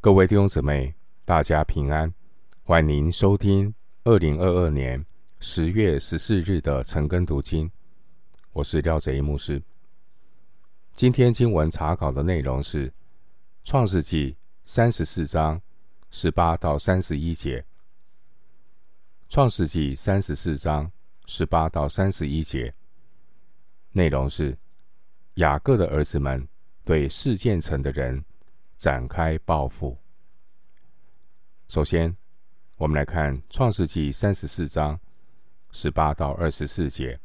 各位弟兄姊妹，大家平安！欢迎收听二零二二年十月十四日的晨更读经。我是廖哲一牧师。今天经文查考的内容是《创世纪》三十四章十八到三十一节。《创世纪》三十四章十八到三十一节内容是雅各的儿子们对示剑城的人展开报复。首先，我们来看《创世纪》三十四章十八到二十四节。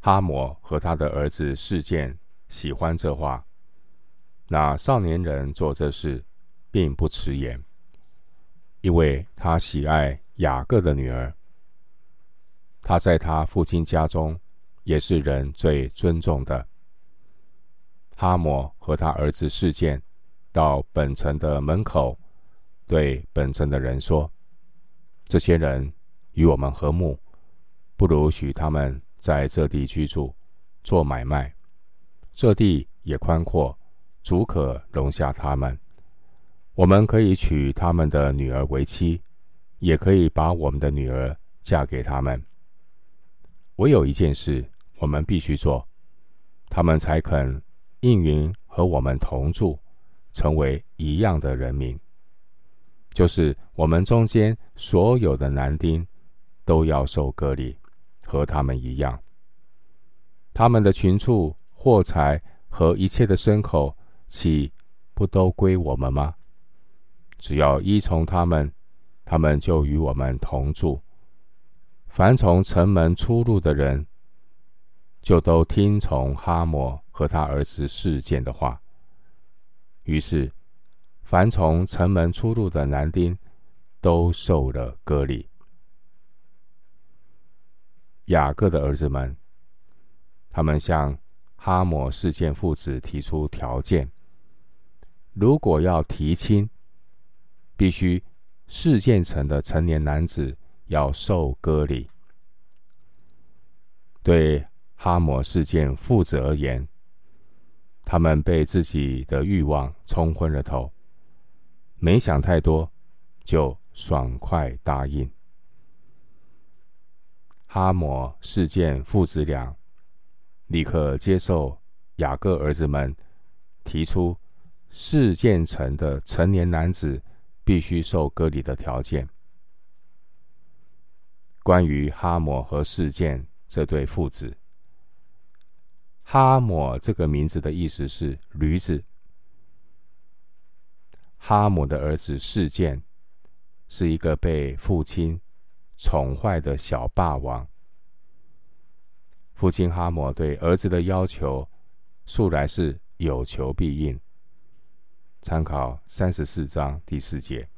哈抹和他的儿子示剑喜欢这话，那少年人做这事并不迟延，因为他喜爱雅各的女儿。他在他父亲家中也是人最尊重的。哈姆和他儿子事件到本城的门口，对本城的人说：“这些人与我们和睦，不如许他们在这地居住，做买卖。这地也宽阔，足可容下他们。我们可以娶他们的女儿为妻，也可以把我们的女儿嫁给他们。唯有一件事，我们必须做，他们才肯。”应允和我们同住，成为一样的人民，就是我们中间所有的男丁都要受割礼，和他们一样。他们的群畜、货财和一切的牲口，岂不都归我们吗？只要依从他们，他们就与我们同住。凡从城门出入的人，就都听从哈摩和他儿子事件的话。于是，凡从城门出入的男丁，都受了割礼。雅各的儿子们，他们向哈摩事件父子提出条件：如果要提亲，必须事件城的成年男子要受割礼。对。哈抹示剑父子而言，他们被自己的欲望冲昏了头，没想太多，就爽快答应。哈姆事件父子俩立刻接受雅各儿子们提出事件成的成年男子必须受割礼的条件。关于哈抹和事件这对父子。哈抹这个名字的意思是驴子。哈姆的儿子示剑是一个被父亲宠坏的小霸王。父亲哈姆对儿子的要求，素来是有求必应。参考三十四章第四节。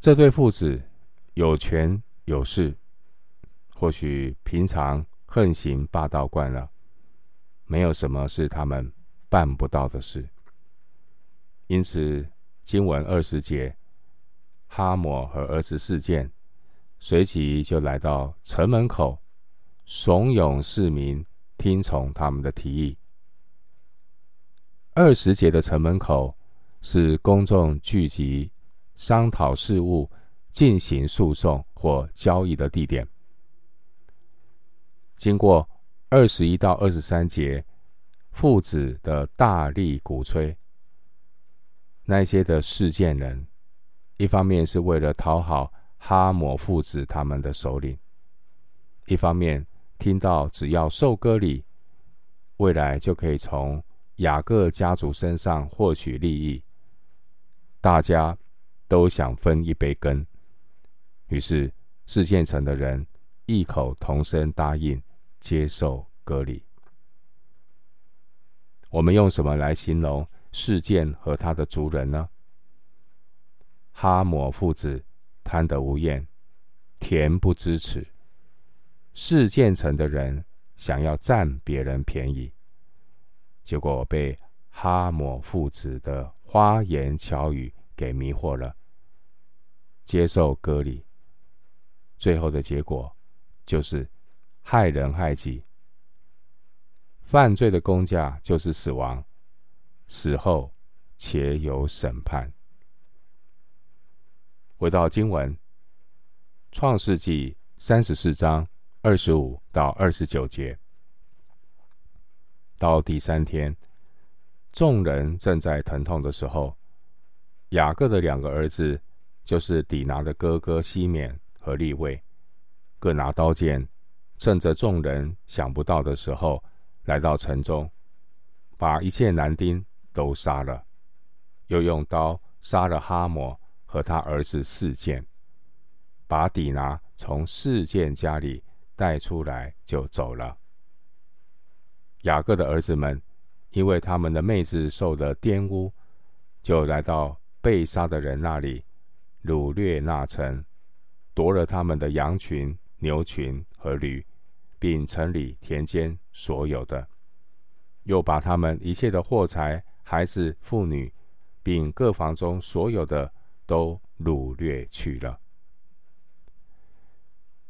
这对父子有权有势，或许平常。横行霸道惯了，没有什么是他们办不到的事。因此，经文二十节，哈抹和儿子事件，随即就来到城门口，怂恿市民听从他们的提议。二十节的城门口是公众聚集、商讨事务、进行诉讼或交易的地点。经过二十一到二十三节，父子的大力鼓吹，那些的事件人，一方面是为了讨好哈姆父子他们的首领，一方面听到只要受割礼，未来就可以从雅各家族身上获取利益，大家都想分一杯羹，于是事件城的人异口同声答应。接受割礼。我们用什么来形容事件和他的族人呢？哈抹父子贪得无厌，恬不知耻。事件城的人想要占别人便宜，结果被哈抹父子的花言巧语给迷惑了，接受割礼。最后的结果就是。害人害己，犯罪的工价就是死亡，死后且有审判。回到经文，《创世纪》三十四章二十五到二十九节。到第三天，众人正在疼痛的时候，雅各的两个儿子，就是底拿的哥哥西缅和利未，各拿刀剑，趁着众人想不到的时候，来到城中，把一切男丁都杀了，又用刀杀了哈抹和他儿子四剑，把底拿从四剑家里带出来就走了。雅各的儿子们，因为他们的妹子受了玷污，就来到被杀的人那里，掳掠那城，夺了他们的羊群、牛群和驴，并城里田间所有的，又把他们一切的货财、孩子、妇女，并各房中所有的，都掳掠去了。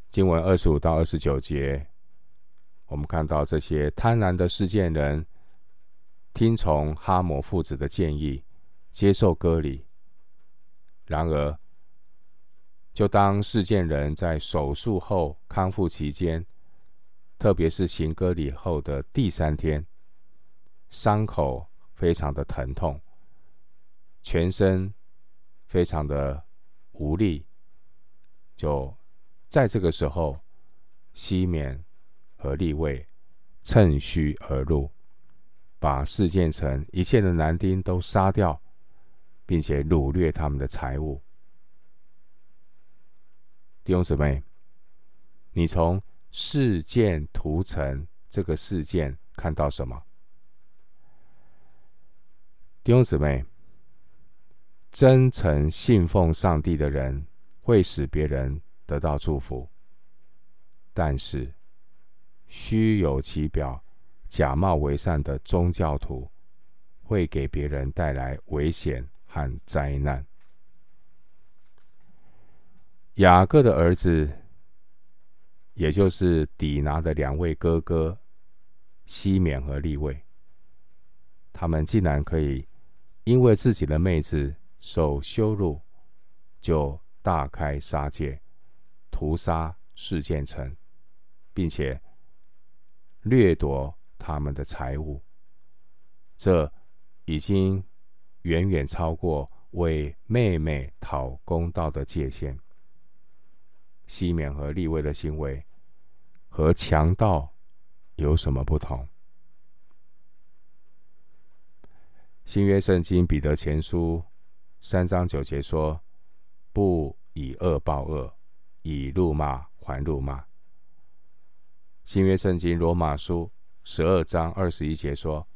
经文二十五到二十九节。我们看到这些贪婪的事件人，听从哈抹父子的建议，接受割礼。然而，就当事件人在手术后康复期间，特别是行割礼后的第三天，伤口非常的疼痛，全身非常的无力，就在这个时候，西缅。和利未趁虚而入，把示剑城一切的男丁都杀掉，并且掳掠他们的财物。弟兄姊妹，你从事件图层这个事件看到什么？弟兄姊妹，真诚信奉上帝的人会使别人得到祝福，但是。虚有其表、假冒为善的宗教徒，会给别人带来危险和灾难。雅各的儿子，也就是底拿的两位哥哥西缅和利未，他们竟然可以因为自己的妹子受羞辱，就大开杀戒，屠杀示剑城，并且。掠夺他们的财物，这已经远远超过为妹妹讨公道的界限。西缅和利位的行为和强盗有什么不同？新约圣经彼得前书三章九节说：“不以恶报恶，以怒骂还怒骂。”新约圣经罗马书十二章二十一节说：“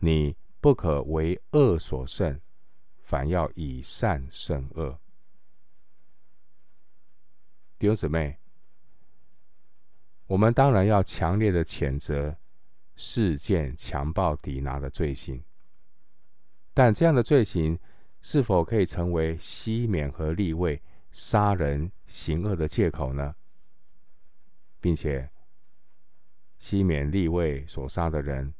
你不可为恶所胜，反要以善胜恶。”弟兄姊妹，我们当然要强烈的谴责事件强暴抵拿的罪行，但这样的罪行是否可以成为西缅和利未杀人行恶的借口呢？并且。西缅利未所杀的人，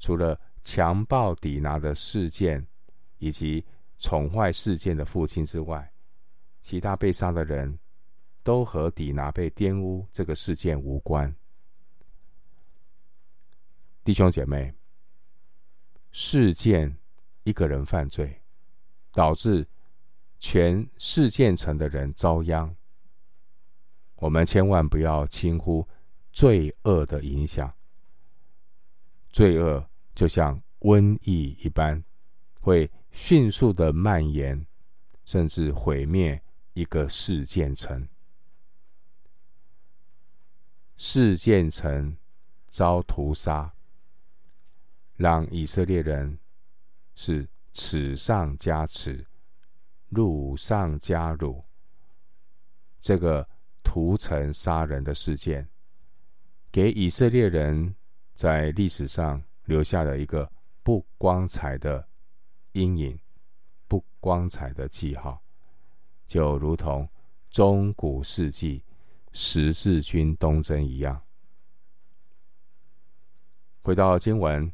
除了强暴抵拿的事件，以及宠坏事件的父亲之外，其他被杀的人都和底拿被玷污这个事件无关。弟兄姐妹，事件一个人犯罪，导致全示剑城的人遭殃，我们千万不要轻忽。罪恶的影响，罪恶就像瘟疫一般，会迅速的蔓延，甚至毁灭一个示剑城。事件城遭屠杀，让以色列人是耻上加耻，辱上加辱。这个屠城杀人的事件。给以色列人在历史上留下了一个不光彩的阴影，不光彩的记号，就如同中古世纪十字军东征一样。回到经文，《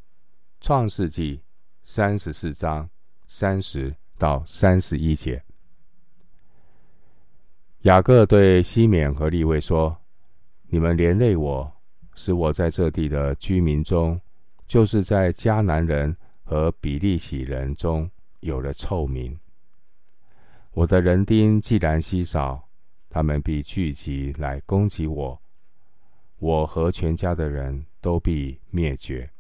创世纪》三十四章三十到三十一节。雅各对西缅和利未说：“你们连累我，使我在这地的居民中，就是在迦南人和比利洗人中有了臭名。我的人丁既然稀少，他们必聚集来攻击我，我和全家的人都必灭绝。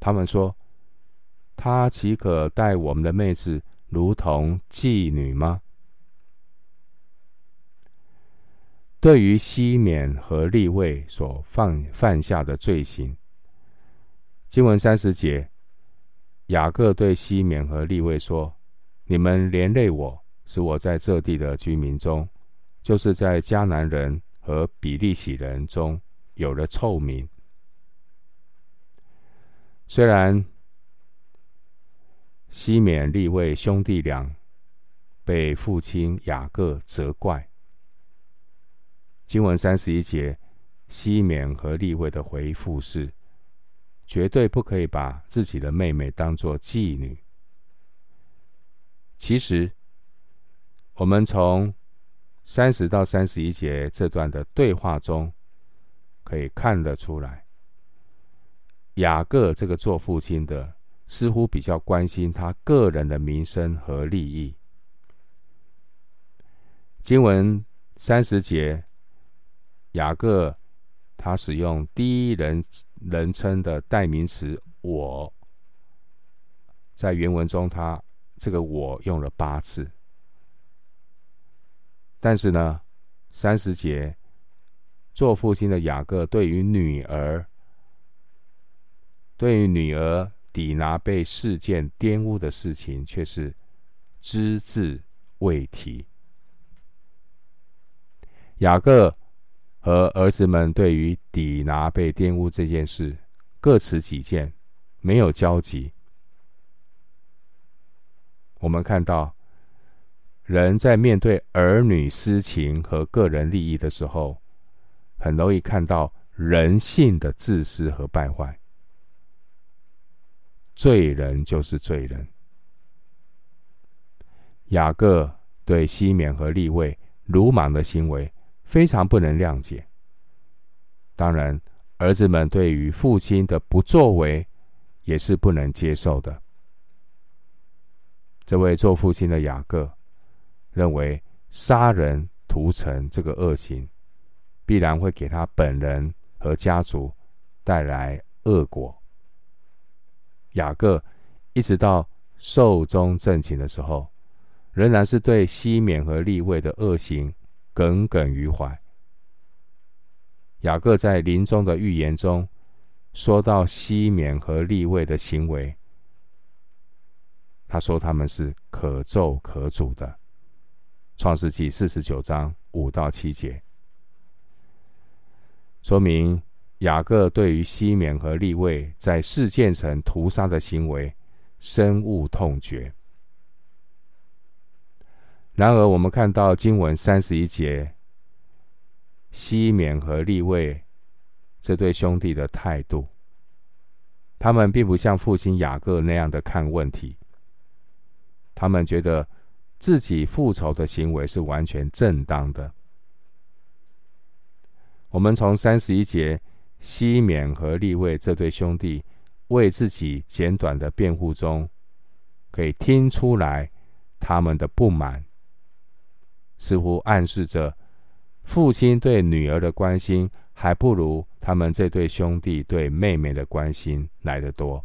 他们说：他岂可待我们的妹子如同妓女吗？”对于西缅和利未所犯犯下的罪行，经文三十节，雅各对西缅和利未说：“你们连累我，使我在这地的居民中，就是在迦南人和比利洗人中有了臭名。虽然西缅、利未兄弟俩被父亲雅各责怪。”经文三十一节，西缅和利未的回复是：绝对不可以把自己的妹妹当作妓女。其实，我们从三十到三十一节这段的对话中，可以看得出来，雅各这个做父亲的似乎比较关心他个人的名声和利益。经文三十节。雅各，他使用第一人人称的代名词“我”。在原文中，他这个“我”用了八次。但是呢，三十节，做父亲的雅各对于女儿，对于女儿底拿被事件玷污的事情，却是只字未提。雅各。和儿子们对于底拿被玷污这件事各持己见，没有交集。我们看到，人在面对儿女私情和个人利益的时候，很容易看到人性的自私和败坏。罪人就是罪人。雅各对西缅和利未鲁莽的行为。非常不能谅解。当然，儿子们对于父亲的不作为也是不能接受的。这位做父亲的雅各认为，杀人屠城这个恶行必然会给他本人和家族带来恶果。雅各一直到寿终正寝的时候，仍然是对西缅和利未的恶行。耿耿于怀。雅各在临终的预言中说到西缅和利未的行为，他说他们是可咒可诅的。创世纪四十九章五到七节，说明雅各对于西缅和利未在示剑城屠杀的行为深恶痛绝。然而，我们看到经文三十一节，西缅和利未这对兄弟的态度，他们并不像父亲雅各那样的看问题。他们觉得自己复仇的行为是完全正当的。我们从三十一节西缅和利未这对兄弟为自己简短的辩护中，可以听出来他们的不满。似乎暗示着，父亲对女儿的关心还不如他们这对兄弟对妹妹的关心来得多。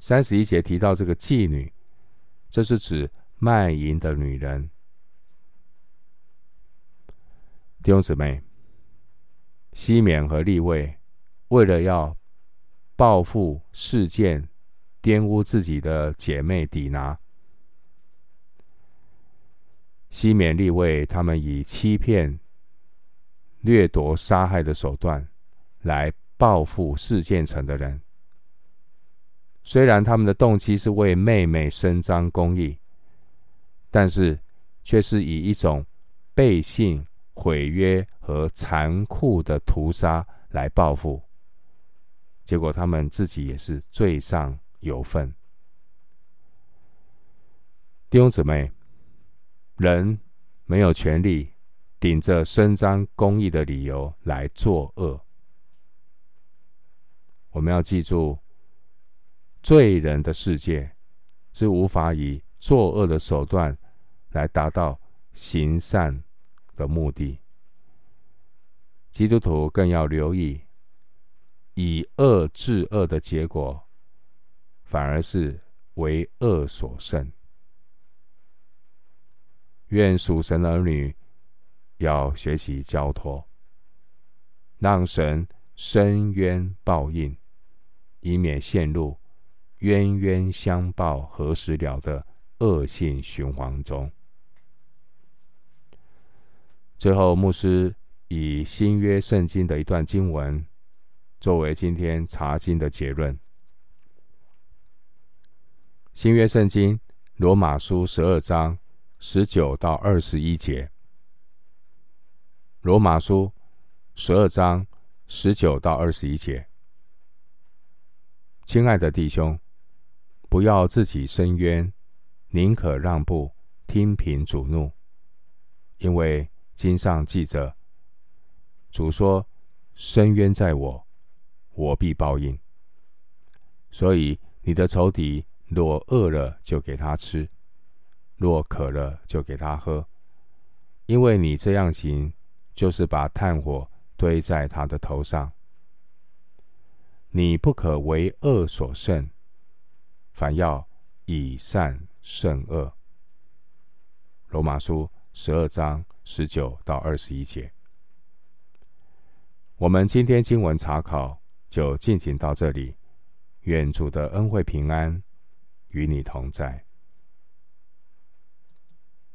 三十一节提到这个妓女，这是指卖淫的女人。弟兄姊妹，西缅和利未为了要报复事件，玷污自己的姐妹底拿。西缅利未，他们以欺骗、掠夺、杀害的手段来报复事件城的人。虽然他们的动机是为妹妹伸张公义，但是却是以一种背信、毁约和残酷的屠杀来报复，结果他们自己也是罪上有份。弟兄姊妹，人没有权利顶着伸张公义的理由来作恶。我们要记住，罪人的世界是无法以作恶的手段来达到行善的目的。基督徒更要留意，以恶治恶的结果，反而是为恶所胜。愿属神儿女要学习交托，让神伸冤报应，以免陷入冤冤相报何时了的恶性循环中。最后，牧师以新约圣经的一段经文作为今天查经的结论。新约圣经罗马书十二章十九到二十一节。罗马书十二章十九到二十一节。亲爱的弟兄，不要自己伸冤，宁可让步，听凭主怒，因为经上记着，主说：“伸冤在我，我必报应。”所以你的仇敌若饿了，就给他吃；若渴了，就给他喝，因为你这样行，就是把炭火堆在他的头上。你不可为恶所胜，凡要以善胜恶。罗马书十二章十九到二十一节。我们今天经文查考就进行到这里，愿主的恩惠平安与你同在。